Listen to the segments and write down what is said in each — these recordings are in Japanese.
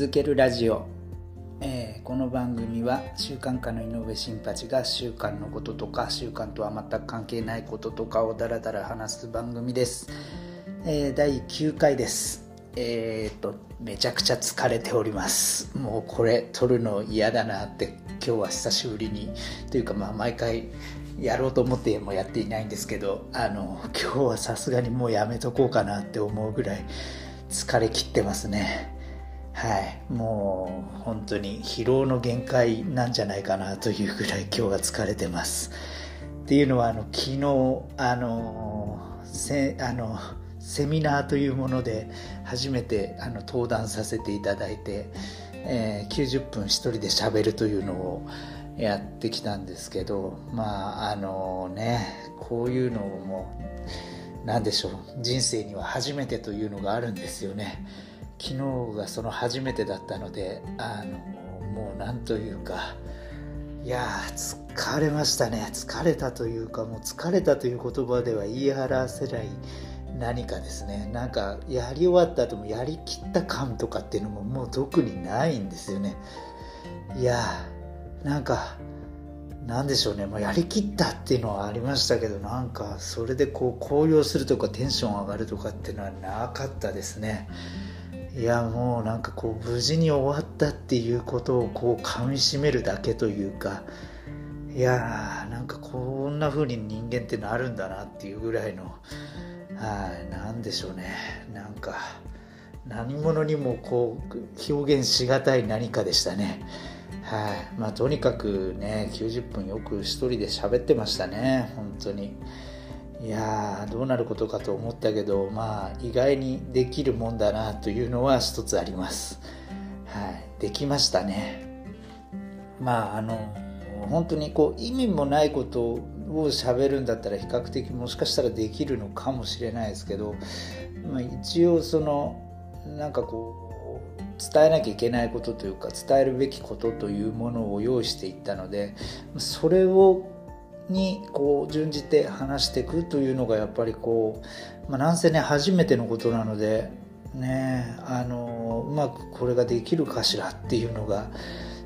続けるラジオ、えー、この番組は習慣化の井上新八が習慣のこととか習慣とは全く関係ないこととかをダラダラ話す番組です、えー、第9回です。えー、っとめちゃくちゃ疲れております。もうこれ撮るの嫌だなって今日は久しぶりに。というかまあ毎回やろうと思ってもやっていないんですけどあの今日はさすがにもうやめとこうかなって思うぐらい疲れ切ってますね。はい。もう本当に疲労の限界なんじゃないかなというぐらい今日は疲れてます。っていうのはあの昨日あのせあのセミナーというもので初めてあの登壇させていただいて、えー、90分一人でしゃべるというのをやってきたんですけどまああのねこういうのも何でしょう。人生には初めてというのがあるんですよね。昨日がその初めてだったのであのもう何というかいや疲れましたね。疲れたというかもう疲れたという言葉では言い表せない何かですね。なんかやり終わった後もやりきった感とかっていうのももう特にないんですよね。いやなんかなんでしょうね、まあ、やりきったっていうのはありましたけどなんかそれでこう高揚するとかテンション上がるとかっていうのはなかったですね。いやもうなんかこう無事に終わったっていうことをこうかみしめるだけというかいやーなんかこんな風に人間ってなるんだなっていうぐらいのはい何でしょうね。なんか何者にもこう表現しがたい何かでしたね。はい。まあとにかくね90分よく一人で喋ってましたね。本当に。いやどうなることかと思ったけどまあ意外にできるもんだなというのは一つあります。はい。できましたね。まああの本当にこう意味もないことを喋るんだったら比較的もしかしたらできるのかもしれないですけど、まあ、一応そのなんかこう伝えなきゃいけないことというか伝えるべきことというものを用意していったのでそれをにこう準じて話していくというのがやっぱりこう、まあ、なんせね初めてのことなのでねあのうまくこれができるかしらっていうのが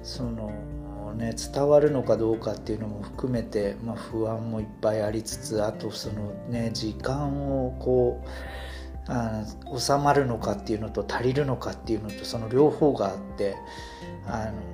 そのね伝わるのかどうかっていうのも含めて、まあ、不安もいっぱいありつつあとそのね時間をこうあ収まるのかっていうのと足りるのかっていうのとその両方があってあの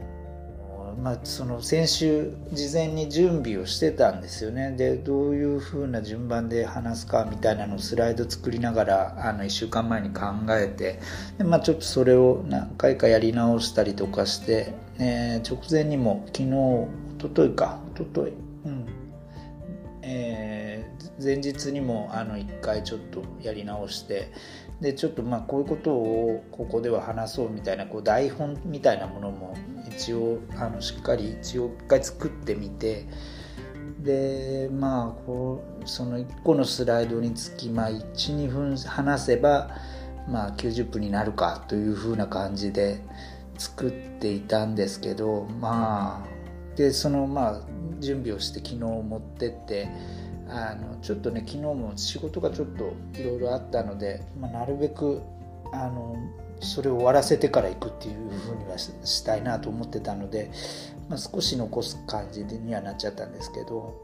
まあ、その先週事前に準備をしてたんですよね。でどういう風な順番で話すかみたいなのをスライド作りながらあの1週間前に考えてで、まあ、ちょっとそれを何回かやり直したりとかして、えー、直前にも昨日おとといか。おとというん。えー、前日にもあの1回ちょっとやり直してでちょっとまあこういうことをここでは話そうみたいなこう台本みたいなものも一応あのしっかり一応一回作ってみてでまあこうその1個のスライドにつきまあ12分話せばまあ90分になるかというふうな感じで作っていたんですけどまあでそのまあ準備をして昨日持ってって。あのちょっとね昨日も仕事がちょっといろいろあったので、まあ、なるべくあのそれを終わらせてから行くっていうふうにはしたいなと思ってたので、まあ、少し残す感じにはなっちゃったんですけど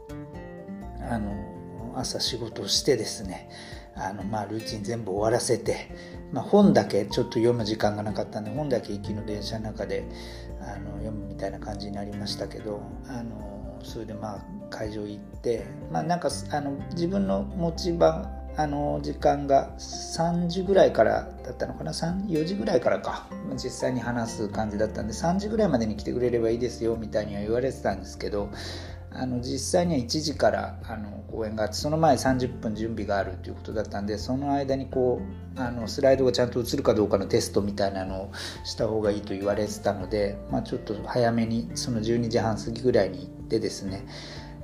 あの朝仕事をしてですねあのまあルーチン全部終わらせて、まあ、本だけちょっと読む時間がなかったんで本だけ行きの電車の中であの読むみたいな感じになりましたけどあのそれでまあ会場行ってまあなんかあの自分の持ち場あの時間が3時ぐらいからだったのかな？4時ぐらいからか。実際に話す感じだったんで3時ぐらいまでに来てくれればいいですよみたいには言われてたんですけどあの実際には1時からあの公演があってその前30分準備があるということだったんでその間にこうあのスライドがちゃんと映るかどうかのテストみたいなのをした方がいいと言われてたので、まあ、ちょっと早めにその12時半過ぎぐらいに行ってですね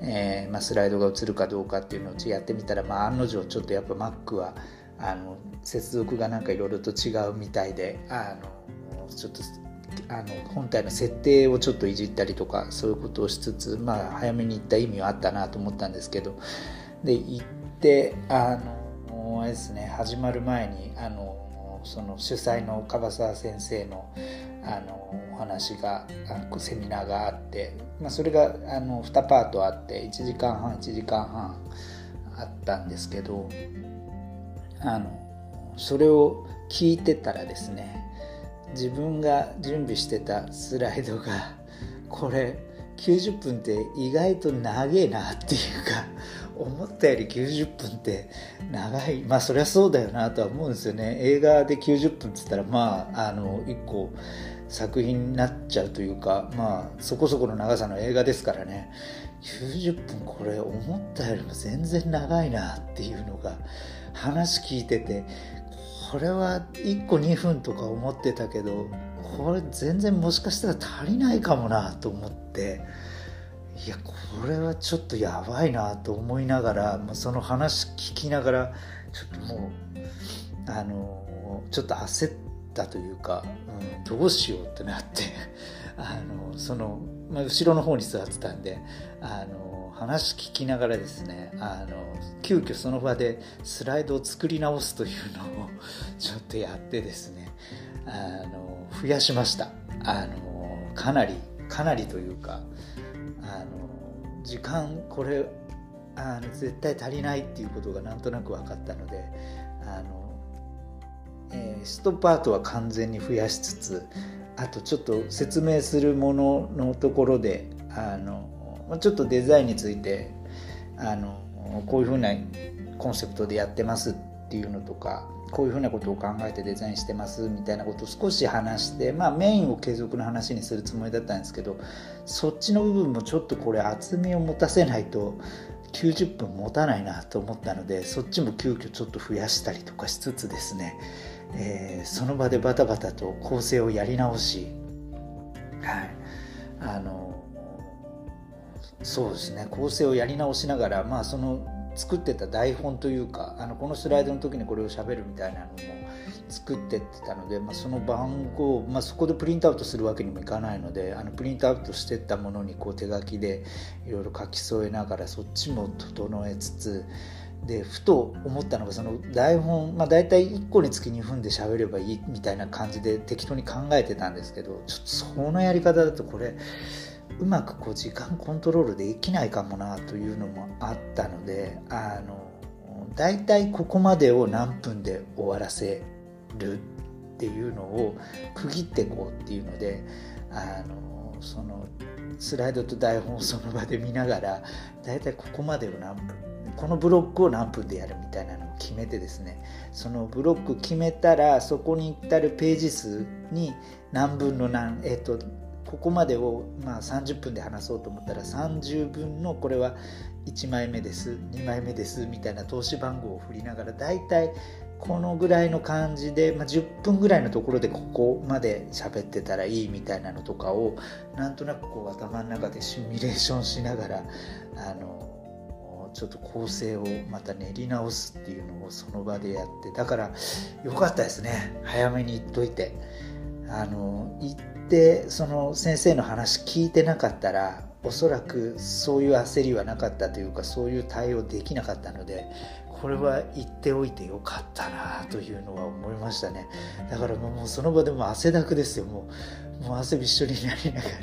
えー、まあ、スライドが映るかどうかっていうのをやってみたら、まあ、案の定ちょっとやっぱ Mac はあの接続がなんかいろいろと違うみたいであのちょっとあの本体の設定をちょっといじったりとかそういうことをしつつ、まあ、早めに行った意味はあったなと思ったんですけど。で行ってあのあれですね始まる前にあのその主催の樺沢先生のあのお話がセミナーがあって、まあ、それがあの2パートあって1時間半1時間半あったんですけどあのそれを聞いてたらですね自分が準備してたスライドがこれ90分って意外と長えなっていうか思ったより90分って長い。まあそりゃそうだよなとは思うんですよね。映画で90分っつったらまああの1個作品になっちゃうというかまあそこそこの長さの映画ですからね。90分これ思ったよりも全然長いなっていうのが話聞いててこれは1個2分とか思ってたけどこれ全然もしかしたら足りないかもなと思っていやこれはちょっとやばいなと思いながら、ま、その話聞きながらちょっともうあのちょっと焦ったというか、うん、どうしようってなってあのその、まあ、後ろの方に座ってたんであの話聞きながらですねあの急遽その場でスライドを作り直すというのをちょっとやってですねあの増やしました。あのかなりかなりというかあの時間これあの絶対足りないっていうことがなんとなく分かったのであの、えー、ストパートは完全に増やしつつあとちょっと説明するもののところであのちょっとデザインについてあのこういうふうなコンセプトでやってますっていうのとかこういうふうなことを考えてデザインしてますみたいなことを少し話してまあメインを継続の話にするつもりだったんですけどそっちの部分もちょっとこれ厚みを持たせないと90分持たないなと思ったのでそっちも急遽ちょっと増やしたりとかしつつですね、えー、その場でバタバタと構成をやり直しはいあのそうですね。構成をやり直しながらまあその作ってた台本というかあのこのスライドの時にこれをしゃべるみたいなのも作ってってたので、まあ、その番号、まあ、そこでプリントアウトするわけにもいかないのであのプリントアウトしてったものにこう手書きでいろいろ書き添えながらそっちも整えつつでふと思ったのがその台本、まあ、大体1個につき2分で喋ればいいみたいな感じで適当に考えてたんですけどちょっとそのやり方だとこれうまくこう時間コントロールできないかもなというのもあったのであの大体ここまでを何分で終わらせるっていうのを区切っていこうっていうのであのそのスライドと台本をその場で見ながら大体ここまでを何分このブロックを何分でやるみたいなのを決めてですねそのブロック決めたらそこに至るページ数に何分の何えっ、とここまでをまあ30分で話そうと思ったら30分のこれは1枚目です2枚目ですみたいな投資番号を振りながら大体このぐらいの感じで、まあ、10分ぐらいのところでここまで喋ってたらいいみたいなのとかをなんとなくこう頭の中でシミュレーションしながらあのちょっと構成をまた練り直すっていうのをその場でやってだからよかったですね。早めに言っといて。あの言っでその先生の話聞いてなかったらおそらくそういう焦りはなかったというかそういう対応できなかったのでこれは言っておいてよかったなというのは思いましたね。だからもうその場でも汗だくですよ。もうもう汗びっしょりになりながら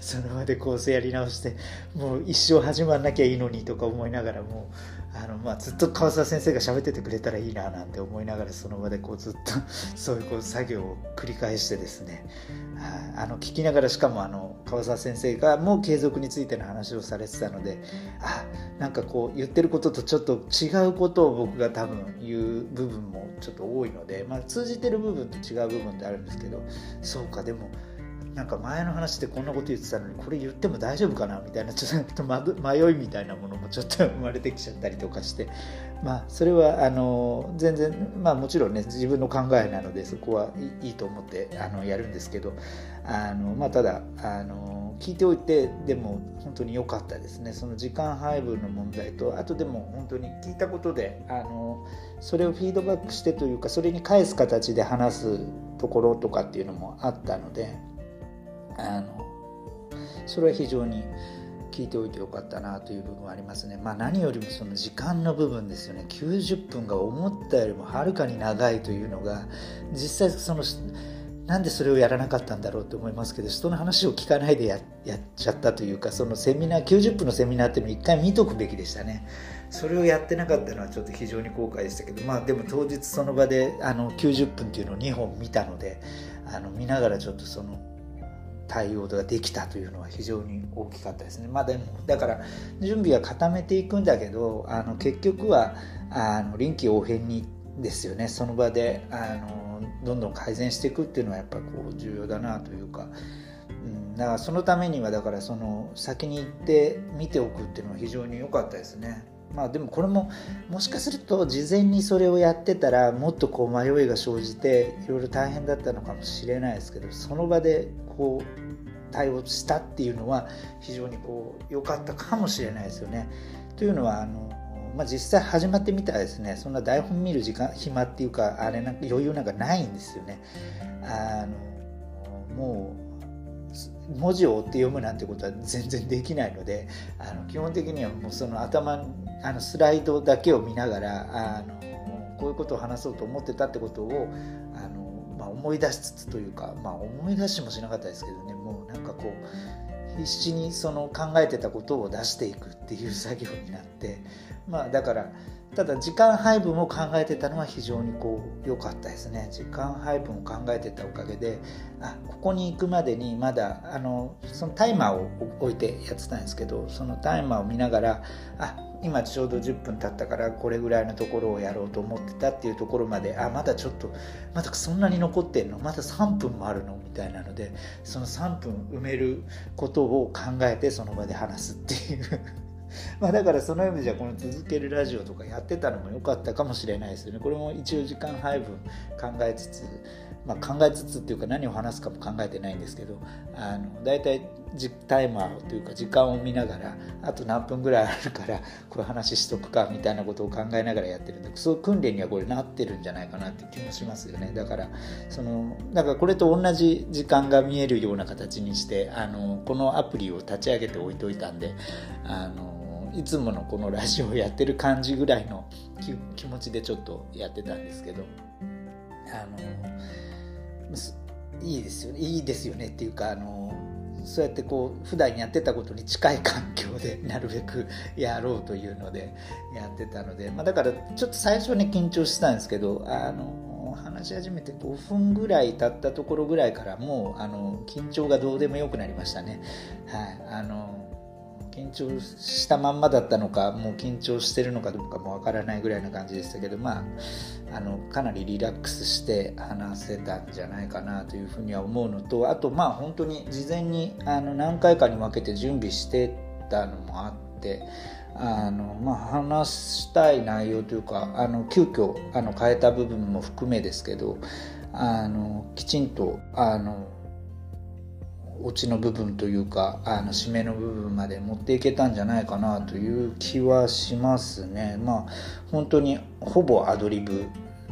その場で構成やり直してもう一生始まんなきゃいいのにとか思いながらもうあのまあ、ずっと川沢先生が喋っててくれたらいいななんて思いながらその場でこうずっと そういうこう作業を繰り返してですね。あの聞きながらしかもあの川沢先生がもう継続についての話をされてたのであなんかこう言ってることとちょっと違うことを僕が多分言う部分もちょっと多いので、まあ、通じてる部分と違う部分ってあるんですけどそうかでもなんか前の話でこんなこと言ってたのにこれ言っても大丈夫かなみたいなちょっと 迷いみたいなものもちょっと生まれてきちゃったりとかしてまあそれはあの全然まあもちろんね自分の考えなのでそこはいいと思ってあのやるんですけどあのまあただあの聞いておいてでも本当に良かったですねその時間配分の問題とあとでも本当に聞いたことであのそれをフィードバックしてというかそれに返す形で話すところとかっていうのもあったので。あのそれは非常に聞いておいてよかったなという部分はありますね。まあ何よりもその時間の部分ですよね。90分が思ったよりもはるかに長いというのが実際そのなんでそれをやらなかったんだろうと思いますけど人の話を聞かないでやっちゃったというかそのセミナー90分のセミナーっていうのを一回見とくべきでしたねそれをやってなかったのはちょっと非常に後悔でしたけどまあでも当日その場であの90分っていうのを2本見たのであの見ながらちょっとその対応ができたというのは非常に大きかったですね。まあ、でもだから準備は固めていくんだけどあの結局はあの臨機応変にですよねその場であのどんどん改善していくっていうのはやっぱこう重要だなというか、うん、だからそのためにはだからその先に行って見ておくっていうのは非常に良かったですね。まあでもこれももしかすると事前にそれをやってたらもっとこう迷いが生じていろいろ大変だったのかもしれないですけどその場でこう対応したっていうのは非常にこう良かったかもしれないですよね。というのはあのまあ、実際始まってみたらですねそんな台本見る時間暇っていうかあれなんか余裕なんかないんですよね。あのもう文字を追って読むなんてことは全然できないのであの基本的にはもうその頭あのスライドだけを見ながらあのこういうことを話そうと思ってたってことをあの、まあ、思い出しつつというか、まあ、思い出しもしなかったですけどね。もうなんかこう必死にその考えてたことを出していくっていう作業になってまあだからただ時間配分を考えてたのは非常にこう良かったですね。時間配分を考えてたおかげであここに行くまでにまだあのそのタイマーを置いてやってたんですけどそのタイマーを見ながらあ今ちょうど10分経ったからこれぐらいのところをやろうと思ってたっていうところまであまだちょっとまだそんなに残ってんの？まだ3分もあるの？みたいなのでその3分埋めることを考えてその場で話すっていう。まあだからその意味じゃこの続けるラジオとかやってたのも良かったかもしれないですよね。これも一応時間配分考えつつまあ、考えつつっていうか何を話すかも考えてないんですけどあの大体タイマーというか時間を見ながらあと何分ぐらいあるからこういう話しとくかみたいなことを考えながらやってるんでそう訓練にはこれなってるんじゃないかなって気もしますよね。だからそのだかこれと同じ時間が見えるような形にしてあのこのアプリを立ち上げておいといたんであのいつものこのラジオをやってる感じぐらいの気持ちでちょっとやってたんですけどあのいいですよねいいですよねっていうかあのそうやってこう普段やってたことに近い環境で なるべくやろうというのでやってたので、まあ、だからちょっと最初はね緊張してたんですけどあの話し始めて5分ぐらい経ったところぐらいからもうあの緊張がどうでもよくなりましたね。はいあの緊張したまんまだったのかもう緊張してるのかどうかもわからないぐらいな感じでしたけどまああのかなりリラックスして話せたんじゃないかなというふうには思うのとあとまあ本当に事前にあの何回かに分けて準備してたのもあってあのまあ、話したい内容というかあの急遽あの変えた部分も含めですけどあのきちんとあのオチの部分というかあの締めの部分まで持っていけたんじゃないかなという気はしますね。まあ本当にほぼアドリブ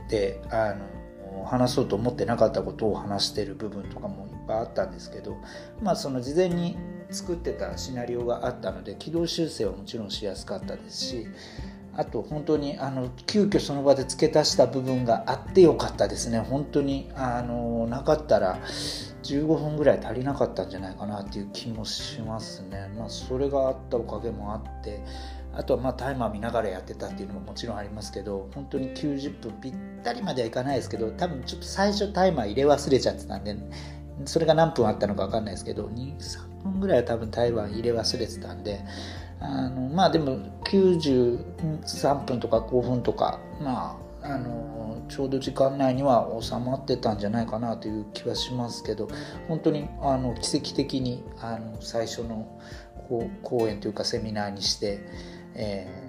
であの話そうと思ってなかったことを話してる部分とかもいっぱいあったんですけどまあその事前に作ってたシナリオがあったので軌道修正はもちろんしやすかったですしあと本当にあの急遽その場で付け足した部分があってよかったですね本当にあのなかったら15分ぐらい足りなかったんじゃないかなっていう気もしますね。まあ、それがあったおかげもあってあとはまあタイマー見ながらやってたっていうのももちろんありますけど本当に90分ぴったりまではいかないですけど多分ちょっと最初タイマー入れ忘れちゃってたんでそれが何分あったのか分かんないですけど23分ぐらいは多分タイマー入れ忘れてたんであのまあでも93分とか5分とかまああのちょうど時間内には収まってたんじゃないかなという気はしますけど本当にあの奇跡的にあの最初の講演というかセミナーにして、え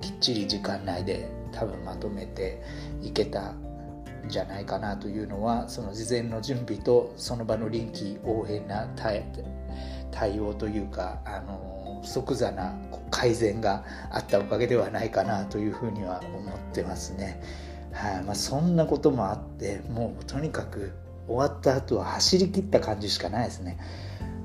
ー、きっちり時間内で多分まとめていけたんじゃないかなというのはその事前の準備とその場の臨機応変な対応というかあの即座な改善があったおかげではないかなというふうには思ってますね。はい。まあ、そんなこともあってもうとにかく終わった後は走り切った感じしかないですね。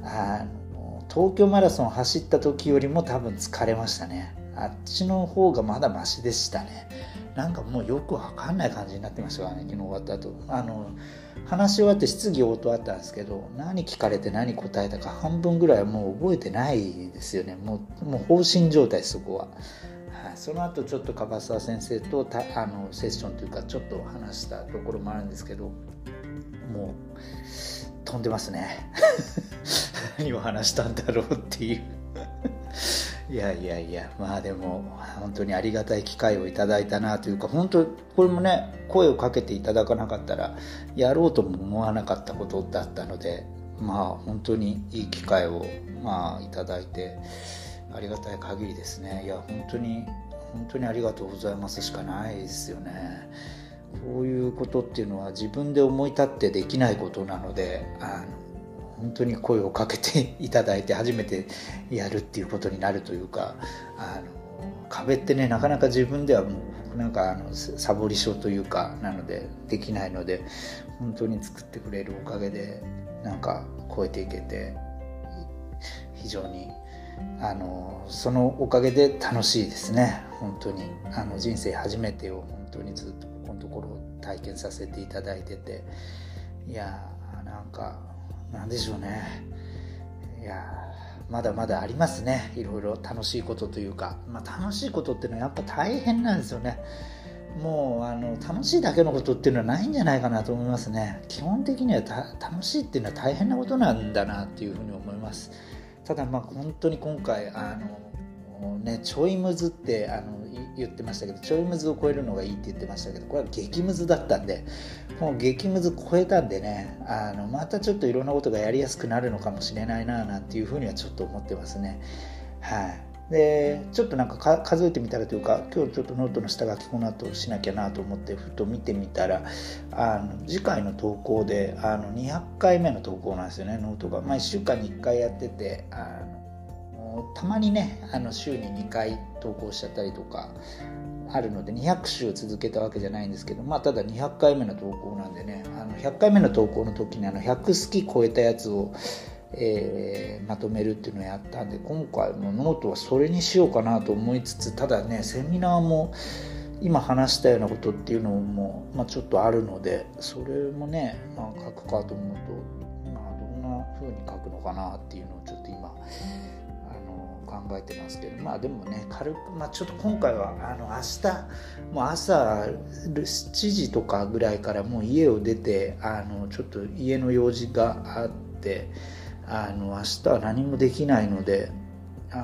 あの東京マラソン走った時よりも多分疲れましたね。あっちの方がまだマシでしたね。なんかもうよくわかんない感じになってましたからね昨日終わった後。あの話し終わって質疑応答あったんですけど何聞かれて何答えたか半分ぐらいはもう覚えてないですよね。もうもう放心状態そこは。はい、その後ちょっと樺沢先生とたあのセッションというかちょっと話したところもあるんですけどもう飛んでますね。何を話したんだろうっていう。いやいやいやまあでも本当にありがたい機会をいただいたなというか本当これもね声をかけていただかなかったらやろうとも思わなかったことだったのでまあ本当にいい機会をまあいただいてありがたい限りですね。いや本当に本当にありがとうございますしかないですよね。こういうことっていうのは自分で思い立ってできないことなのであの本当に声をかけていただいて初めてやるっていうことになるというかあの壁ってねなかなか自分ではもうなんかあのサボり症というかなのでできないので本当に作ってくれるおかげでなんか超えていけて非常にあのそのおかげで楽しいですね。本当にあの人生初めてを本当にずっとここのところ体験させていただいてていやーなんか何でしょうね。いやまだまだありますね。いろいろ楽しいことというか、まあ、楽しいことっていうのはやっぱ大変なんですよね。もうあの楽しいだけのことっていうのはないんじゃないかなと思いますね。基本的には楽しいっていうのは大変なことなんだなっていうふうに思います。ただまあ本当に今回あのねちょいむずってあの言ってましたけどちょいむずを超えるのがいいって言ってましたけどこれは激ムズだったんでもう激ムズ超えたんでねあのまたちょっといろんなことがやりやすくなるのかもしれないななんていうふうにはちょっと思ってますね。はい。でちょっとなんか数えてみたらというか今日ちょっとノートの下書きこの後しなきゃなと思ってふと見てみたらあの次回の投稿であの200回目の投稿なんですよねノートが、まあ、1週間に1回やっててあたまにねあの週に2回投稿しちゃったりとかあるので200週続けたわけじゃないんですけどまあただ200回目の投稿なんでねあの100回目の投稿の時にあの100好き超えたやつを、えー、まとめるっていうのをやったんで今回のノートはそれにしようかなと思いつつただねセミナーも今話したようなことっていうのも、まあ、ちょっとあるのでそれもね、まあ、書くかと思うと、まあ、どんな風に書くのかなっていうのをちょっと今考えてますけどまあでもね軽く、まあ、ちょっと今回はあの明日もう朝7時とかぐらいからもう家を出てあのちょっと家の用事があってあの明日は何もできないのであの、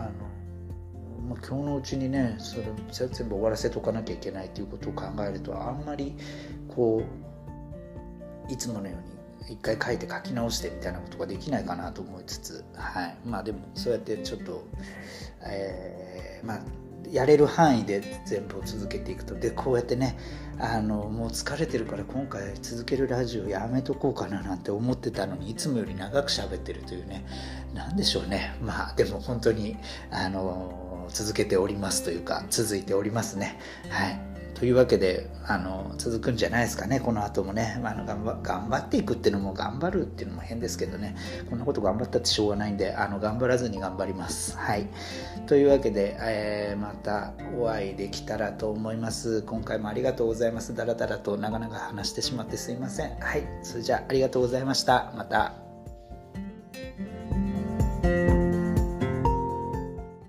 まあ、今日のうちにねそれ全部終わらせとかなきゃいけないということを考えるとあんまりこういつものように一回書いて書き直してみたいなことができないかなと思いつつ、はい、まあでもそうやってちょっと、えー、まあやれる範囲で全部を続けていくと。でこうやってねあのもう疲れてるから今回続けるラジオやめとこうかななんて思ってたのにいつもより長く喋ってるというね何でしょうね。まあでも本当にあの続けておりますというか続いておりますね。はい。というわけであの続くんじゃないですかね。この後もね、まあ、の頑張頑張っていくっていうのも頑張るっていうのも変ですけどね。こんなこと頑張ったってしょうがないんであの頑張らずに頑張ります。はい。というわけで、えー、またお会いできたらと思います。今回もありがとうございます。だらだらと長々話してしまってすいません。はい。それじゃあありがとうございました。また。